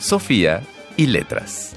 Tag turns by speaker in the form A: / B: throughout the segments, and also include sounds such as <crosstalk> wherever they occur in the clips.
A: Sofía y letras.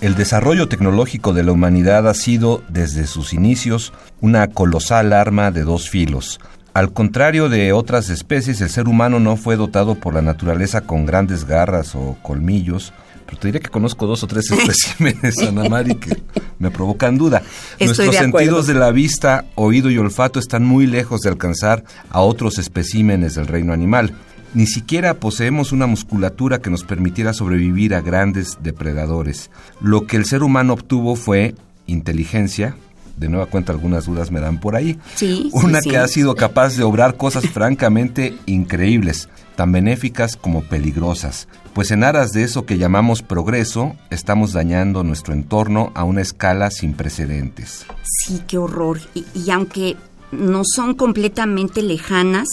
B: El desarrollo tecnológico de la humanidad ha sido, desde sus inicios, una colosal arma de dos filos. Al contrario de otras especies, el ser humano no fue dotado por la naturaleza con grandes garras o colmillos, pero te diré que conozco dos o tres <laughs> especímenes, Ana Mari, que me provocan duda. Nuestros sentidos de la vista, oído y olfato están muy lejos de alcanzar a otros especímenes del reino animal. Ni siquiera poseemos una musculatura que nos permitiera sobrevivir a grandes depredadores. Lo que el ser humano obtuvo fue inteligencia, de nueva cuenta algunas dudas me dan por ahí.
C: Sí,
B: Una
C: sí,
B: que
C: sí.
B: ha sido capaz de obrar cosas <laughs> francamente increíbles, tan benéficas como peligrosas. Pues en aras de eso que llamamos progreso, estamos dañando nuestro entorno a una escala sin precedentes.
C: Sí, qué horror. Y, y aunque no son completamente lejanas,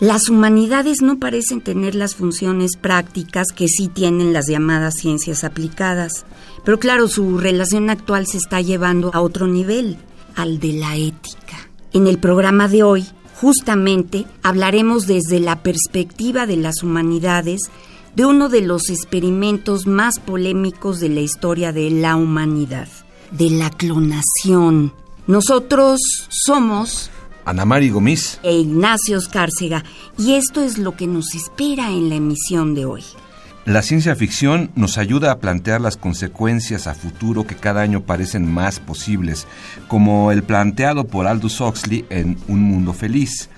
C: las humanidades no parecen tener las funciones prácticas que sí tienen las llamadas ciencias aplicadas. Pero claro, su relación actual se está llevando a otro nivel, al de la ética. En el programa de hoy, justamente, hablaremos desde la perspectiva de las humanidades de uno de los experimentos más polémicos de la historia de la humanidad, de la clonación. Nosotros somos
B: Ana Mari Gomis,
C: e Ignacio Escárcega y esto es lo que nos espera en la emisión de hoy.
B: La ciencia ficción nos ayuda a plantear las consecuencias a futuro que cada año parecen más posibles, como el planteado por Aldous Huxley en Un Mundo Feliz.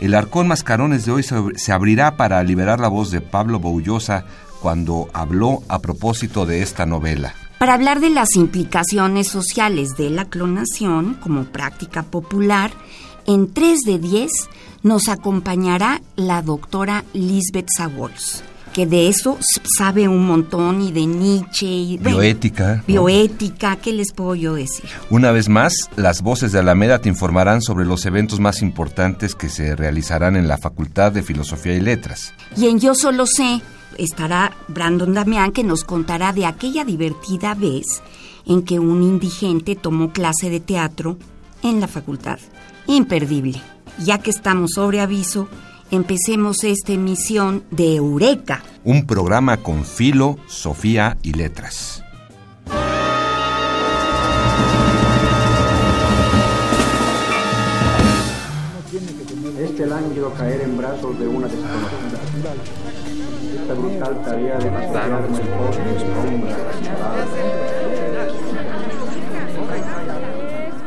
B: El arcón Mascarones de hoy se abrirá para liberar la voz de Pablo Boullosa cuando habló a propósito de esta novela.
C: Para hablar de las implicaciones sociales de la clonación como práctica popular, en 3 de 10 nos acompañará la doctora Lisbeth Sawols, que de eso sabe un montón y de Nietzsche y bueno,
B: Bioética. ¿no?
C: bioética, ¿qué les puedo yo decir?
B: Una vez más, las voces de Alameda te informarán sobre los eventos más importantes que se realizarán en la Facultad de Filosofía y Letras.
C: Y en Yo Solo Sé estará Brandon Damián que nos contará de aquella divertida vez en que un indigente tomó clase de teatro en la facultad. Imperdible. Ya que estamos sobre aviso, empecemos esta emisión de Eureka.
B: Un programa con filo, Sofía y Letras.
D: Este lánguido caer en brazos de una desconocida. Esta brutal tarea de el sombra.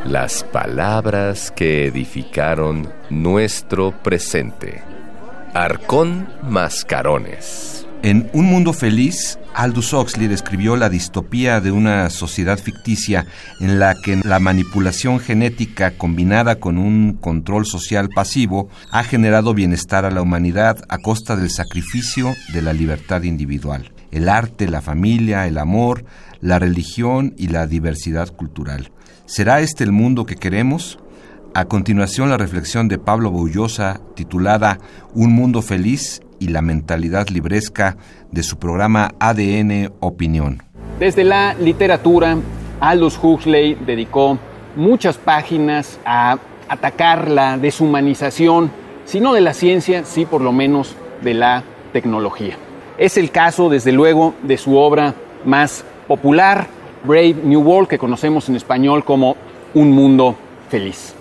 A: Las palabras que edificaron nuestro presente. Arcón Mascarones.
B: En Un Mundo Feliz, Aldous Huxley describió la distopía de una sociedad ficticia en la que la manipulación genética combinada con un control social pasivo ha generado bienestar a la humanidad a costa del sacrificio de la libertad individual, el arte, la familia, el amor, la religión y la diversidad cultural. ¿Será este el mundo que queremos? A continuación, la reflexión de Pablo Boullosa, titulada Un mundo feliz y la mentalidad libresca de su programa ADN Opinión.
E: Desde la literatura, Aldous Huxley dedicó muchas páginas a atacar la deshumanización, si no de la ciencia, sí por lo menos de la tecnología. Es el caso, desde luego, de su obra más popular, Brave New World, que conocemos en español como Un Mundo Feliz.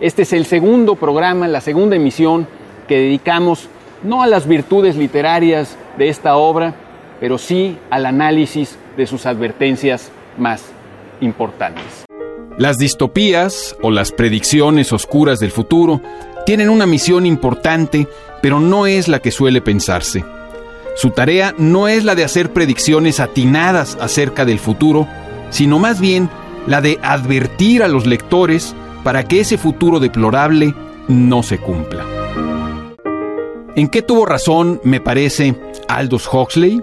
E: Este es el segundo programa, la segunda emisión que dedicamos no a las virtudes literarias de esta obra, pero sí al análisis de sus advertencias más importantes. Las distopías o las predicciones oscuras del futuro tienen una misión importante, pero no es la que suele pensarse. Su tarea no es la de hacer predicciones atinadas acerca del futuro, sino más bien la de advertir a los lectores para que ese futuro deplorable no se cumpla. ¿En qué tuvo razón, me parece, Aldous Huxley?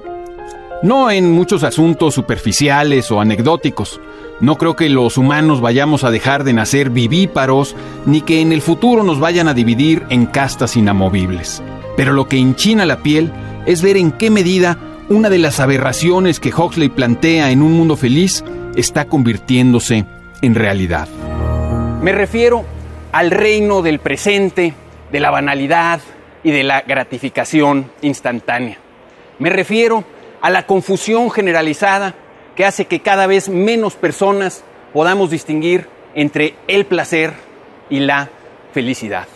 E: No en muchos asuntos superficiales o anecdóticos. No creo que los humanos vayamos a dejar de nacer vivíparos, ni que en el futuro nos vayan a dividir en castas inamovibles. Pero lo que hinchina la piel es ver en qué medida una de las aberraciones que Huxley plantea en un mundo feliz está convirtiéndose en realidad. Me refiero al reino del presente, de la banalidad y de la gratificación instantánea. Me refiero a la confusión generalizada que hace que cada vez menos personas podamos distinguir entre el placer y la felicidad.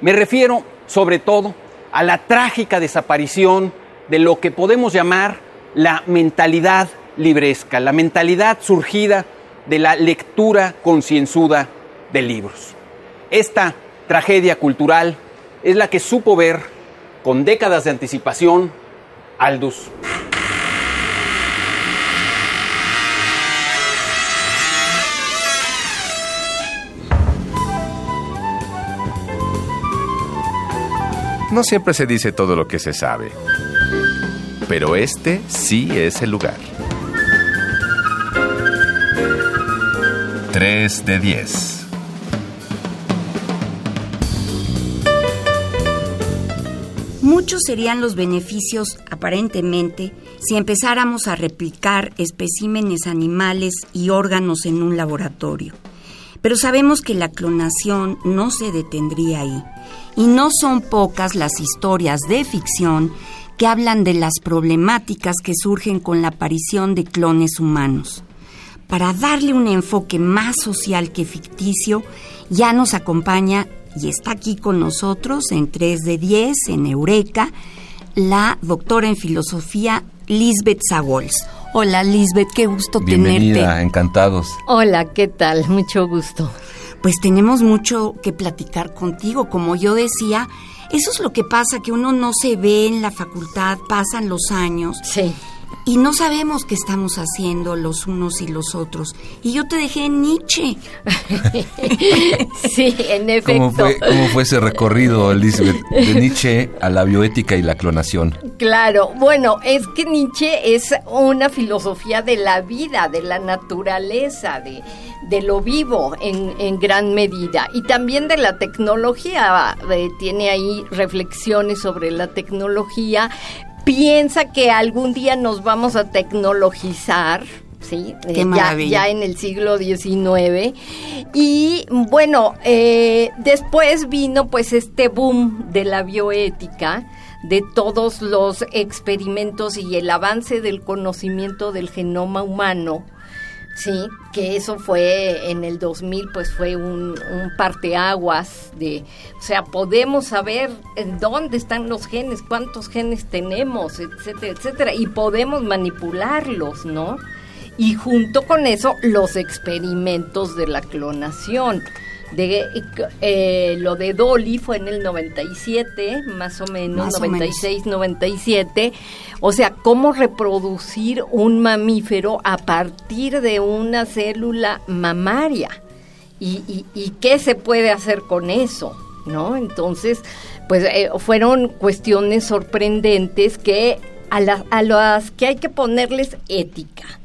E: Me refiero sobre todo a la trágica desaparición de lo que podemos llamar la mentalidad libresca, la mentalidad surgida de la lectura concienzuda de libros. Esta tragedia cultural es la que supo ver con décadas de anticipación Aldous
A: No siempre se dice todo lo que se sabe, pero este sí es el lugar. 3 de 10.
C: Muchos serían los beneficios, aparentemente, si empezáramos a replicar especímenes animales y órganos en un laboratorio. Pero sabemos que la clonación no se detendría ahí. Y no son pocas las historias de ficción que hablan de las problemáticas que surgen con la aparición de clones humanos. Para darle un enfoque más social que ficticio, ya nos acompaña y está aquí con nosotros en 3 de 10, en Eureka, la doctora en filosofía Lisbeth Sagols. Hola Lisbeth, qué gusto
B: Bienvenida,
C: tenerte.
B: encantados.
F: Hola, ¿qué tal? Mucho gusto.
C: Pues tenemos mucho que platicar contigo. Como yo decía, eso es lo que pasa, que uno no se ve en la facultad, pasan los años
F: Sí.
C: Y no sabemos qué estamos haciendo los unos y los otros. Y yo te dejé en Nietzsche. <laughs>
F: Sí, en efecto.
B: ¿Cómo fue, ¿Cómo fue ese recorrido, Elizabeth, de Nietzsche a la bioética y la clonación?
F: Claro, bueno, es que Nietzsche es una filosofía de la vida, de la naturaleza, de, de lo vivo en, en gran medida y también de la tecnología. Eh, tiene ahí reflexiones sobre la tecnología. Piensa que algún día nos vamos a tecnologizar. Sí,
C: Qué
F: Eh, ya en el siglo XIX. Y bueno, eh, después vino pues este boom de la bioética, de todos los experimentos y el avance del conocimiento del genoma humano. Sí, que eso fue en el 2000, pues fue un, parteaguas de, o sea, podemos saber dónde están los genes, cuántos genes tenemos, etcétera, etcétera, y podemos manipularlos, ¿no? Y junto con eso, los experimentos de la clonación. De, eh, lo de Dolly fue en el 97, más o menos,
C: Más o menos.
F: 96, 97. O sea, cómo reproducir un mamífero a partir de una célula mamaria. ¿Y, y, y qué se puede hacer con eso? ¿No? Entonces, pues eh, fueron cuestiones sorprendentes que a, la- a las que hay que ponerles ética.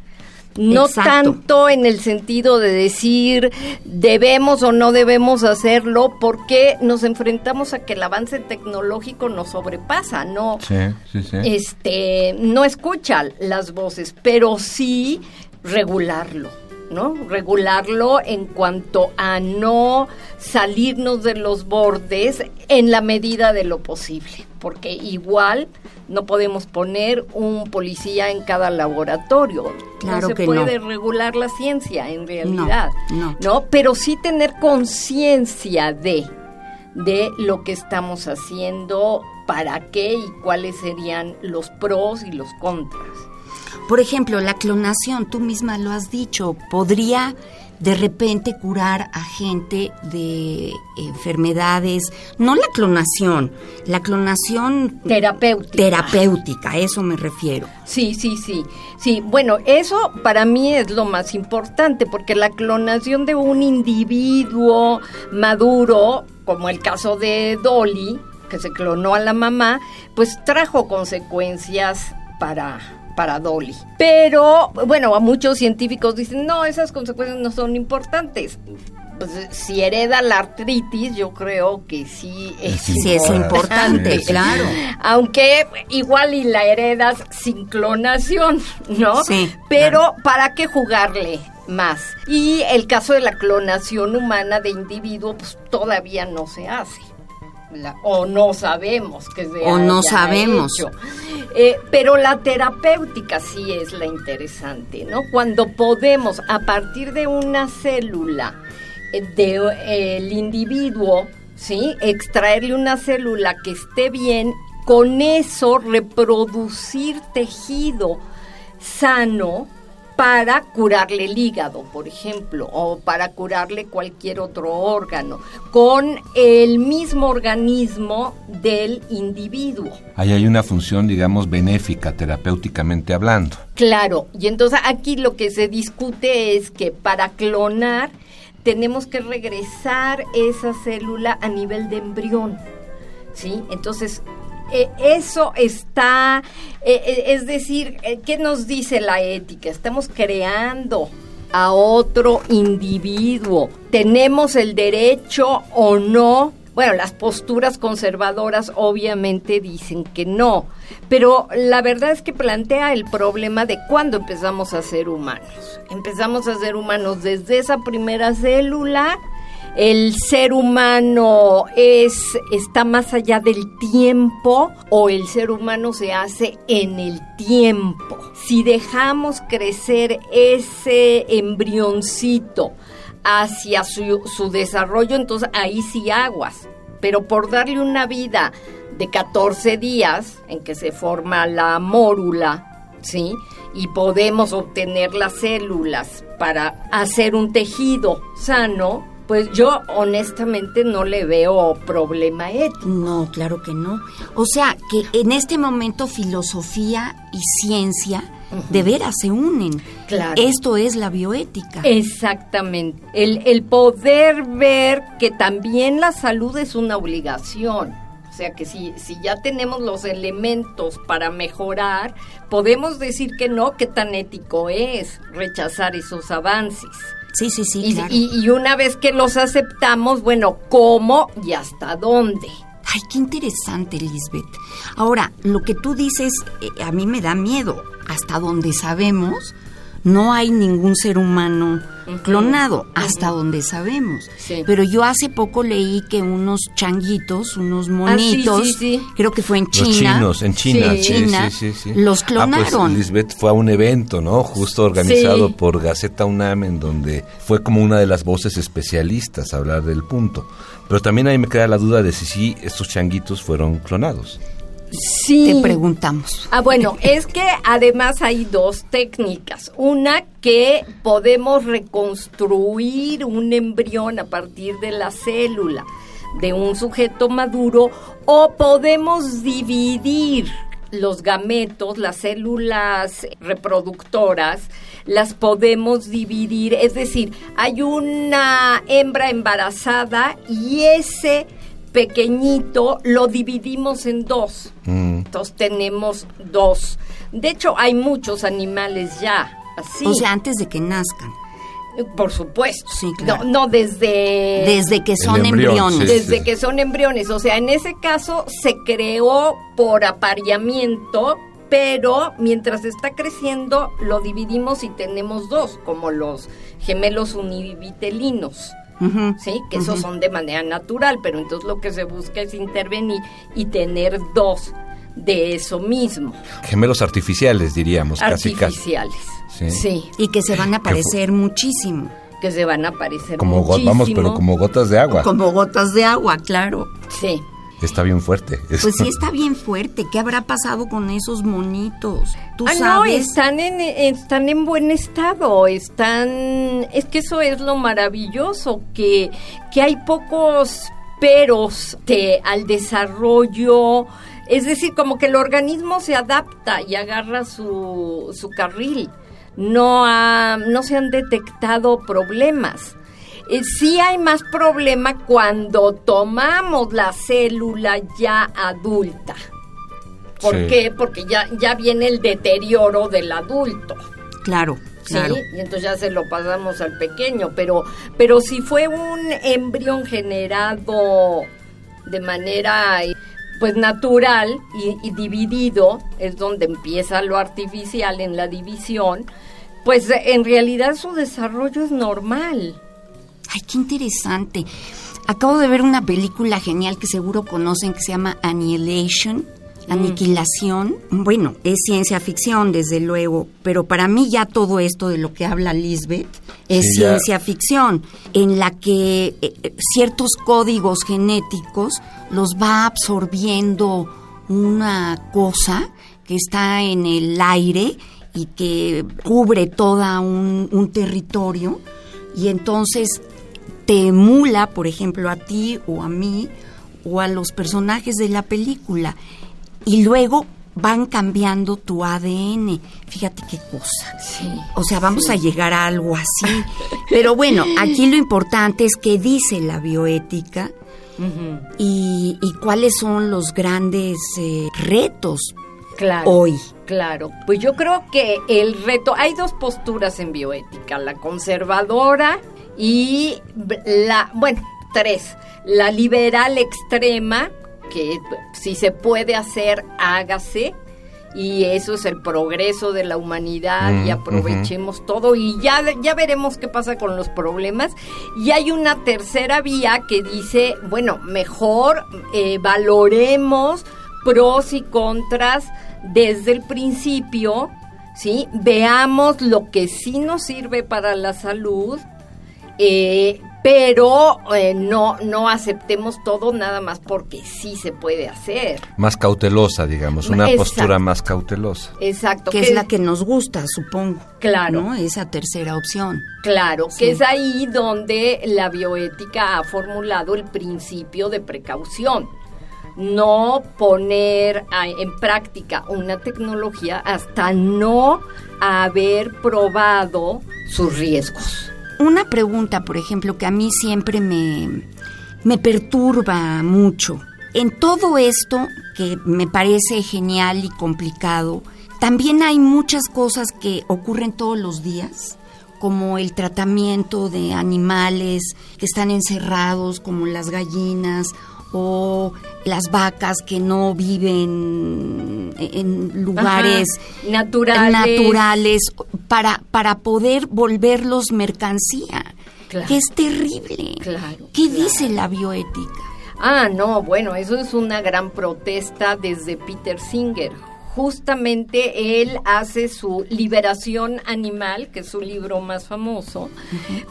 F: No
C: Exacto.
F: tanto en el sentido de decir debemos o no debemos hacerlo, porque nos enfrentamos a que el avance tecnológico nos sobrepasa, no,
B: Sí, sí, sí.
F: este, no escucha las voces, pero sí regularlo, ¿no? Regularlo en cuanto a no salirnos de los bordes en la medida de lo posible, porque igual no podemos poner un policía en cada laboratorio.
C: Claro
F: no se
C: que
F: puede
C: no.
F: regular la ciencia en realidad,
C: no.
F: ¿no? Pero sí tener conciencia de de lo que estamos haciendo, para qué y cuáles serían los pros y los contras.
C: Por ejemplo, la clonación, tú misma lo has dicho, podría de repente curar a gente de enfermedades, no la clonación, la clonación
F: Terapéutica.
C: terapéutica, a eso me refiero.
F: Sí, sí, sí. Sí, bueno, eso para mí es lo más importante, porque la clonación de un individuo maduro como el caso de Dolly, que se clonó a la mamá, pues trajo consecuencias para para Dolly. Pero, bueno, a muchos científicos dicen, no, esas consecuencias no son importantes. Pues, si hereda la artritis, yo creo que sí es,
C: sí, es importante, claro.
F: Aunque igual y la heredas sin clonación, ¿no?
C: Sí.
F: Pero ¿para qué jugarle? más. Y el caso de la clonación humana de individuo, pues todavía no se hace. O no sabemos que se
C: O no sabemos.
F: Eh, pero la terapéutica sí es la interesante, ¿no? Cuando podemos, a partir de una célula del de, eh, el individuo, ¿sí? Extraerle una célula que esté bien, con eso reproducir tejido sano para curarle el hígado, por ejemplo, o para curarle cualquier otro órgano, con el mismo organismo del individuo.
B: Ahí hay una función, digamos, benéfica, terapéuticamente hablando.
F: Claro, y entonces aquí lo que se discute es que para clonar tenemos que regresar esa célula a nivel de embrión. ¿Sí? Entonces, eh, eso está, eh, eh, es decir, ¿qué nos dice la ética? Estamos creando a otro individuo. ¿Tenemos el derecho o no? Bueno, las posturas conservadoras obviamente dicen que no, pero la verdad es que plantea el problema de cuándo empezamos a ser humanos. Empezamos a ser humanos desde esa primera célula el ser humano es está más allá del tiempo o el ser humano se hace en el tiempo. Si dejamos crecer ese embrioncito hacia su, su desarrollo, entonces ahí sí aguas. Pero por darle una vida de 14 días en que se forma la mórula, ¿sí? Y podemos obtener las células para hacer un tejido sano, pues yo honestamente no le veo problema ético.
C: No, claro que no. O sea, que en este momento filosofía y ciencia de veras se unen.
F: Claro.
C: Esto es la bioética.
F: Exactamente. El, el poder ver que también la salud es una obligación. O sea que si, si ya tenemos los elementos para mejorar, podemos decir que no, que tan ético es rechazar esos avances.
C: Sí, sí, sí.
F: Y,
C: claro.
F: y, y una vez que los aceptamos, bueno, ¿cómo y hasta dónde?
C: Ay, qué interesante, Lisbeth. Ahora, lo que tú dices eh, a mí me da miedo. Hasta donde sabemos, no hay ningún ser humano clonado, hasta donde sabemos.
F: Sí.
C: Pero yo hace poco leí que unos changuitos, unos
F: Ah, sí,
C: monitos,
F: sí, sí.
C: creo que fue en
B: Los
C: China.
B: chinos, en China,
F: Sí.
B: sí,
C: China,
B: sí, sí, sí.
C: los
B: Ah,
C: clonaron.
B: pues Lisbeth fue a un evento, ¿no? Justo organizado
F: Sí.
B: por Gaceta UNAM, en donde fue como una de las voces especialistas a hablar del punto. Pero también ahí me queda la duda de si sí estos changuitos fueron clonados.
F: Sí.
C: Te preguntamos.
F: Ah, bueno, <laughs> es que además hay dos técnicas. Una que podemos reconstruir un embrión a partir de la célula de un sujeto maduro o podemos dividir los gametos, las células reproductoras, las podemos dividir, es decir, hay una hembra embarazada y ese pequeñito lo dividimos en dos.
B: Mm.
F: Entonces tenemos dos. De hecho, hay muchos animales ya así.
C: O sea, antes de que nazcan.
F: por supuesto.
C: Sí, claro.
F: No, no desde
C: Desde que son
B: embrión,
C: embriones.
B: sí.
F: desde que son embriones. O sea, en ese caso se creó por apareamiento, pero mientras está creciendo lo dividimos y tenemos dos, como los gemelos univitelinos. ¿Sí? Que esos son de manera natural, pero entonces lo que se busca es intervenir y tener dos de eso mismo,
B: Gemelos artificiales, diríamos, casi casi.
F: artificiales.
B: Sí.
F: Sí.
C: Y que se van a aparecer muchísimo.
F: que se van a aparecer
B: Como
F: muchísimo.
B: vamos, pero como gotas de agua.
C: Como gotas de agua, claro.
F: Sí.
B: Está bien fuerte.
C: Pues sí está bien fuerte. ¿Qué habrá pasado con esos monitos? ¿Tú
F: Ah, no, están en, están en buen estado, están... Es que eso es lo maravilloso, que, que hay pocos peros de, al desarrollo, es decir, como que el organismo se adapta y agarra su, su carril, no, ha- no se han detectado problemas. Eh, sí hay más problema cuando tomamos la célula ya adulta. ¿Por
B: Sí.
F: qué? Porque ya, ya viene el deterioro del adulto.
C: Claro,
F: ¿sí?
C: claro.
F: Y entonces ya se lo pasamos al pequeño, pero, pero si fue un embrión generado de manera pues natural y, y dividido, es donde empieza lo artificial en la división, pues en realidad su desarrollo es normal.
C: Ay, qué interesante. Acabo de ver una película genial que seguro conocen que se llama Annihilation, Aniquilación. Bueno, es ciencia ficción, desde luego, pero para mí ya todo esto de lo que habla Lisbeth es
B: Sí,
C: ciencia ficción, en la que eh, eh, ciertos códigos genéticos los va absorbiendo una cosa que está en el aire y que cubre todo un, un territorio y entonces te emula, por ejemplo, a ti o a mí o a los personajes de la película y luego van cambiando tu ADN. Fíjate qué cosa.
F: Sí.
C: O sea, vamos a llegar a algo así. <laughs> Pero bueno, aquí lo importante es que dice la bioética y, y cuáles son los grandes eh, retos
F: Claro.
C: hoy.
F: Claro, pues yo creo que el reto, hay dos posturas en bioética, la conservadora y la, bueno, tres, la liberal extrema, que si se puede hacer, hágase, y eso es el progreso de la humanidad y
B: Mm,
F: aprovechemos todo y ya, ya veremos qué pasa con los problemas. Y hay una tercera vía que dice, bueno, mejor eh, valoremos pros y contras desde el principio, ¿sí? Veamos lo que sí nos sirve para la salud, eh, pero eh, no, no aceptemos todo nada más porque sí se puede hacer.
B: Más cautelosa, digamos, una
F: Exacto.
B: postura más cautelosa.
F: Exacto.
C: Que es la que nos gusta, supongo.
F: Claro.
C: ¿no? Esa tercera opción.
F: Claro,
C: Sí.
F: que es ahí donde la bioética ha formulado el principio de precaución. No poner a- en práctica una tecnología hasta no haber probado sus riesgos.
C: Una pregunta, por ejemplo, que a mí siempre me, me perturba mucho. En todo esto, que me parece genial y complicado, también hay muchas cosas que ocurren todos los días, como el tratamiento de animales que están encerrados, como las gallinas o las vacas que no viven en lugares
F: Ajá, naturales.
C: naturales para, para poder volverlos mercancía,
F: Claro.
C: que es terrible.
F: Claro,
C: ¿Qué
F: claro.
C: dice la bioética?
F: Ah, no, bueno, eso es una gran protesta desde Peter Singer. Justamente él hace su Liberación Animal, que es su libro más famoso,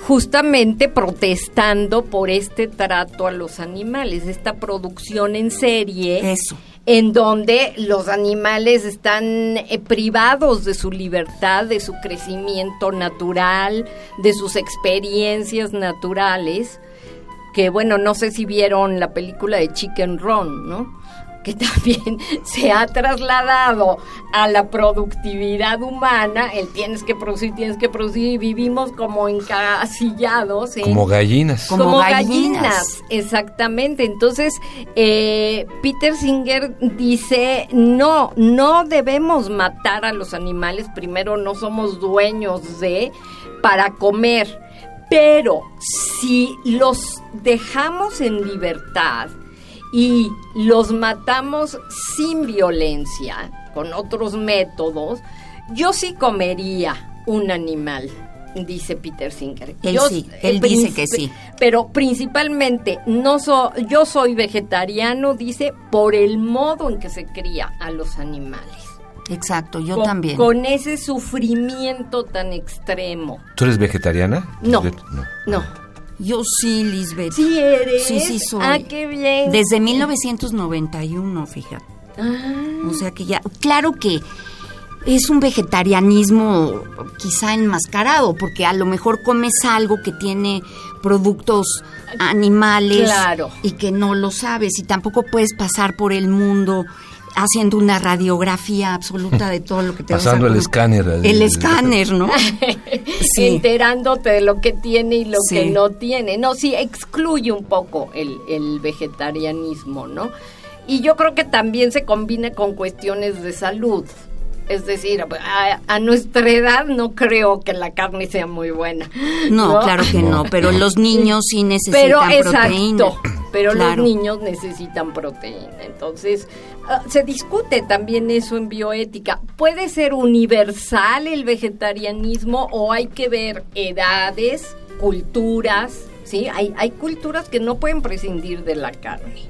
F: justamente protestando por este trato a los animales, esta producción en serie
C: Eso.
F: en donde los animales están eh, privados de su libertad, de su crecimiento natural, de sus experiencias naturales, que bueno, no sé si vieron la película de Chicken Run, ¿no? Que también <laughs> se ha trasladado a la productividad humana, el tienes que producir, tienes que producir, y vivimos como encasillados en,
B: Como gallinas.
C: Como
F: como,
C: gallinas.
F: gallinas. exactamente. Entonces, eh, Peter Singer dice, no, no debemos matar a los animales, primero no somos dueños de, para comer, pero si los dejamos en libertad y los matamos sin violencia, con otros métodos, yo sí comería un animal dice Peter Singer.
C: Él
F: Yo,
C: sí, él dice que sí.
F: Pero principalmente, no so- yo soy vegetariano, dice, por el modo en que se cría a los animales.
C: Exacto, yo
F: con,
C: también.
F: Con ese sufrimiento tan extremo.
B: ¿Tú eres vegetariana?
F: No.
B: No.
F: No.
C: Yo sí, Lisbeth.
F: ¿Sí eres?
C: Sí, sí soy.
F: Ah, qué bien.
C: Desde 1991, fíjate.
F: Ah,
C: O sea que ya, claro que es un vegetarianismo quizá enmascarado, porque a lo mejor comes algo que tiene productos animales
F: Claro.
C: y que no lo sabes y tampoco puedes pasar por el mundo haciendo una radiografía absoluta de todo lo que te
B: Pasando
C: vas a
B: el escáner.
C: El, el escáner, ¿no? <laughs>
F: sí. Enterándote de lo que tiene y lo sí. que no tiene. No, sí, excluye un poco el, el vegetarianismo, ¿no? Y yo creo que también se combina con cuestiones de salud. Es decir, a, a, nuestra edad no creo que la carne sea muy buena.
C: No,
F: no,
C: claro que no, pero los niños sí necesitan
F: pero,
C: proteína.
F: Pero
C: Claro.
F: los niños necesitan proteína. Entonces, ah, se discute también eso en bioética. ¿Puede ser universal el vegetarianismo o hay que ver edades, culturas? Sí, hay, hay culturas que no pueden prescindir de la carne.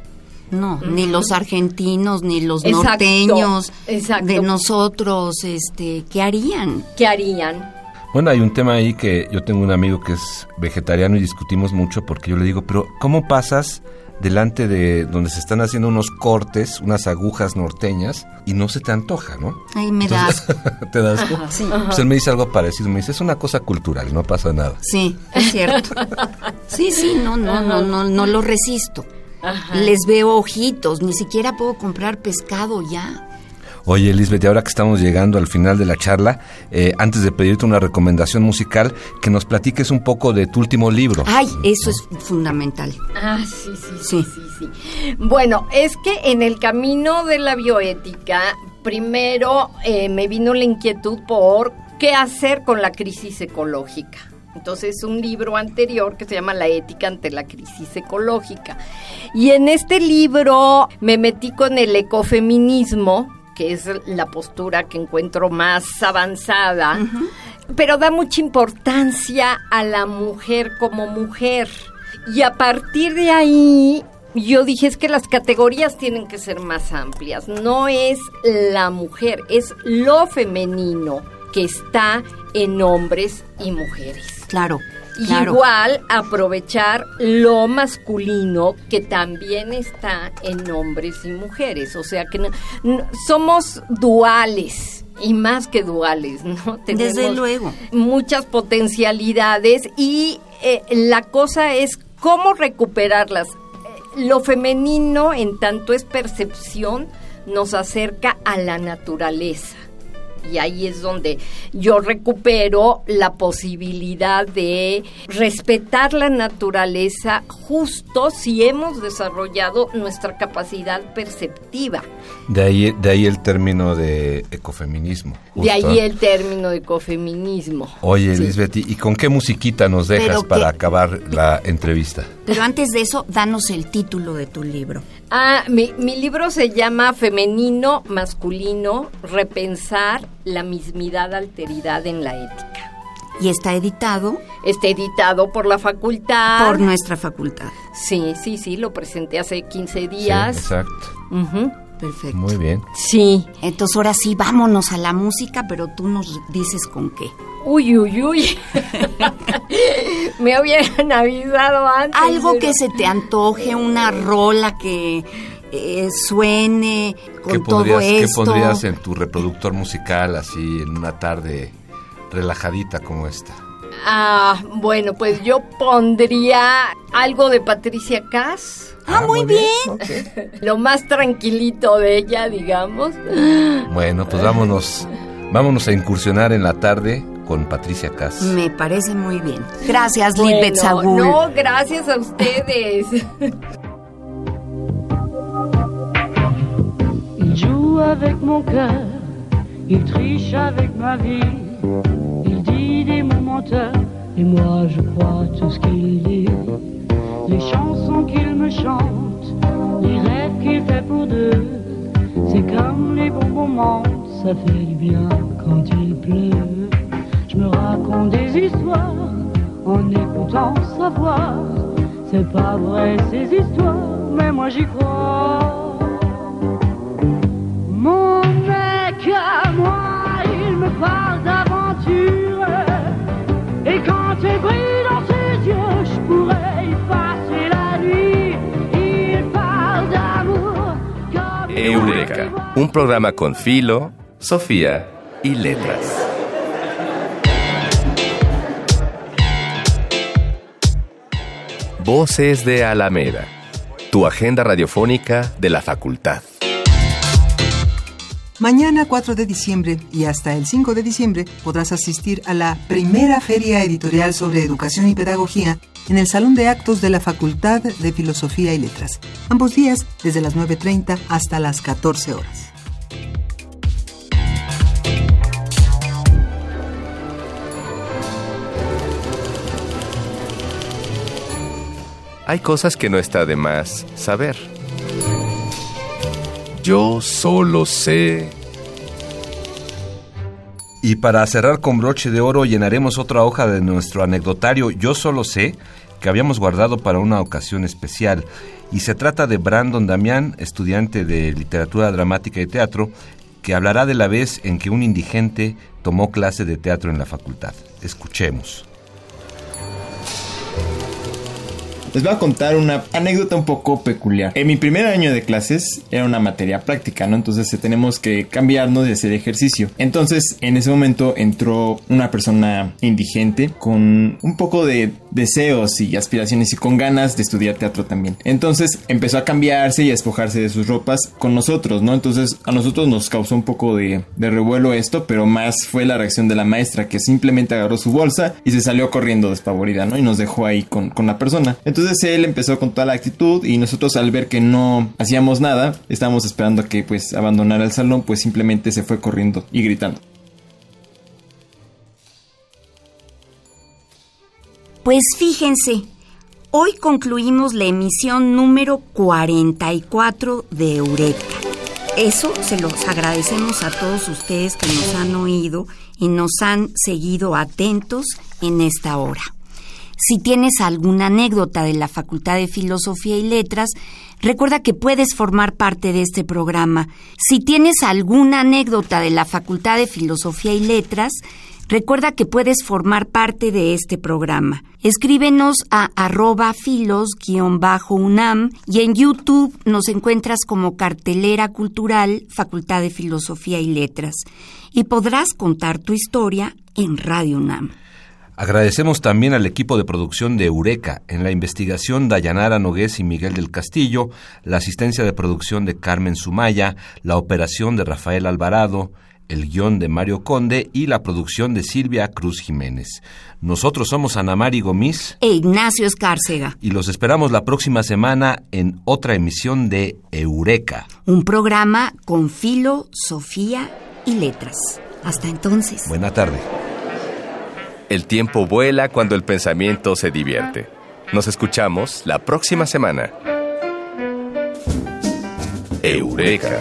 C: No, ni los argentinos, ni los
F: Exacto,
C: norteños
F: exacto.
C: de nosotros, este, ¿qué harían?
F: ¿Qué harían?
B: Bueno, hay un tema ahí que yo tengo un amigo que es vegetariano y discutimos mucho porque yo le digo, pero ¿cómo pasas delante de donde se están haciendo unos cortes, unas agujas norteñas y no se te antoja, ¿no?
C: Ay, me da
B: Entonces, <laughs> ¿Te das asco?
C: Sí,
B: Pues él me dice algo parecido, me dice, es una cosa cultural, no pasa nada.
C: sí, es cierto. Sí, sí, no, no, no, no, no lo resisto.
F: Ajá.
C: Les veo ojitos, ni siquiera puedo comprar pescado ya.
B: Oye, Lisbeth, y ahora que estamos llegando al final de la charla, eh, antes de pedirte una recomendación musical, que nos platiques un poco de tu último libro.
C: Ay, eso es fundamental.
F: Ah, sí, sí,
C: Sí.
F: sí, sí, sí. Bueno, es que en el camino de la bioética, primero eh, me vino la inquietud por qué hacer con la crisis ecológica. Entonces, un libro anterior que se llama La ética ante la crisis ecológica. Y en este libro me metí con el ecofeminismo, que es la postura que encuentro más avanzada, pero da mucha importancia a la mujer como mujer. Y a partir de ahí, yo dije es que las categorías tienen que ser más amplias. No es la mujer, es lo femenino que está en hombres y mujeres.
C: Claro,
F: Y. Igual aprovechar lo masculino que también está en hombres y mujeres. O sea que no- no- somos duales y más que duales, ¿no? <laughs>
C: Desde luego.
F: Muchas potencialidades y eh, la cosa es cómo recuperarlas. Eh, Lo femenino, en tanto es percepción, nos acerca a la naturaleza. Y ahí es donde yo recupero la posibilidad de respetar la naturaleza justo si hemos desarrollado nuestra capacidad perceptiva.
B: De ahí, de ahí el término de ecofeminismo.
F: De
B: justo.
F: ahí el término de ecofeminismo.
B: Oye,
F: Sí.
B: Lisbeth, ¿y con qué musiquita nos dejas
C: Pero
B: para
C: que-
B: acabar la entrevista?
C: Pero antes de eso, danos el título de tu libro.
F: Ah, mi, mi libro se llama Femenino, Masculino, Repensar la mismidad, alteridad en la ética.
C: Y está editado
F: Está editado por la facultad.
C: por nuestra facultad.
F: Sí, sí, sí, lo presenté hace 15
B: Sí,
F: días.
B: exacto.
F: Ujú.
C: Perfecto.
B: Muy bien.
F: Sí.
C: Entonces ahora sí, vámonos a la música, pero tú nos dices con qué.
F: Uy, uy, uy. <laughs> Me hubieran avisado antes.
C: Algo
F: pero-
C: que se te antoje, una rola que eh, suene con
B: ¿Qué
C: todo
B: pondrías, ¿Qué
C: esto.
B: pondrías en tu reproductor musical así en una tarde relajadita como esta?
F: Ah, bueno, pues yo pondría algo de Patricia Cass.
C: Ah, muy bien.
B: Ok.
F: Lo más tranquilito de ella, digamos.
B: Bueno, pues vámonos, vámonos a incursionar en la tarde con Patricia Cass.
C: Me parece muy bien. Gracias,
F: Bueno,
C: Lisbeth Sagul.
F: no, gracias a ustedes. <laughs>
G: Il joue avec mon cœur, il triche avec ma vie, il dit des mots menteurs, et moi je crois tout ce qu'il dit. Les chansons qu'il me chante, les rêves qu'il fait pour deux, c'est comme les bons moments, ça fait du bien quand il pleut. Je me raconte des histoires en écoutant sa voix. C'est pas vrai ces histoires, mais moi j'y crois. Mon mec à moi, il me parle
A: Eureka, un programa con filo, Sofía y letras. Voces de Alameda, tu agenda radiofónica de la facultad.
H: Mañana 4 de diciembre y hasta el 5 de diciembre podrás asistir a la primera feria editorial sobre educación y pedagogía en el Salón de Actos de la Facultad de Filosofía y Letras. Ambos días desde las 9.30 hasta las 14 horas.
A: Hay cosas que no está de más saber. Yo solo sé.
B: Y para cerrar con broche de oro llenaremos otra hoja de nuestro anecdotario Yo solo sé que habíamos guardado para una ocasión especial. Y se trata de Brandon Damián, estudiante de literatura dramática y teatro, que hablará de la vez en que un indigente tomó clase de teatro en la facultad. Escuchemos.
I: Les voy a contar una anécdota un poco peculiar. En mi primer año de clases era una materia práctica, ¿no? Entonces eh, tenemos que cambiarnos y hacer ejercicio. Entonces, en ese momento entró una persona indigente con un poco de deseos y aspiraciones y con ganas de estudiar teatro también. Entonces empezó a cambiarse y a despojarse de sus ropas con nosotros, ¿no? Entonces a nosotros nos causó un poco de, de revuelo esto, pero más fue la reacción de la maestra que simplemente agarró su bolsa y se salió corriendo despavorida, ¿no? Y nos dejó ahí con, con la persona. Entonces él empezó con toda la actitud y nosotros al ver que no hacíamos nada, estábamos esperando a que pues abandonara el salón, pues simplemente se fue corriendo y gritando.
C: Pues fíjense, hoy concluimos la emisión número 44 de Eureka. Eso se los agradecemos a todos ustedes que nos han oído y nos han seguido atentos en esta hora. Si tienes alguna anécdota de la Facultad de Filosofía y Letras, recuerda que puedes formar parte de este programa. Si tienes alguna anécdota de la Facultad de Filosofía y Letras, recuerda que puedes formar parte de este programa. Escríbenos a arroba filos-unam y en YouTube nos encuentras como cartelera cultural Facultad de Filosofía y Letras. Y podrás contar tu historia en Radio UNAM.
B: Agradecemos también al equipo de producción de Eureka, en la investigación Dayanara Nogués y Miguel del Castillo, la asistencia de producción de Carmen Sumaya, la operación de Rafael Alvarado, el guion de Mario Conde y la producción de Silvia Cruz Jiménez. Nosotros somos Ana Mari Gomis
C: e Ignacio Escárcega.
B: Y los esperamos la próxima semana en otra emisión de Eureka.
C: Un programa con filo, Sofía y letras. Hasta entonces.
B: Buena tarde.
A: El tiempo vuela cuando el pensamiento se divierte. Nos escuchamos la próxima semana. Eureka.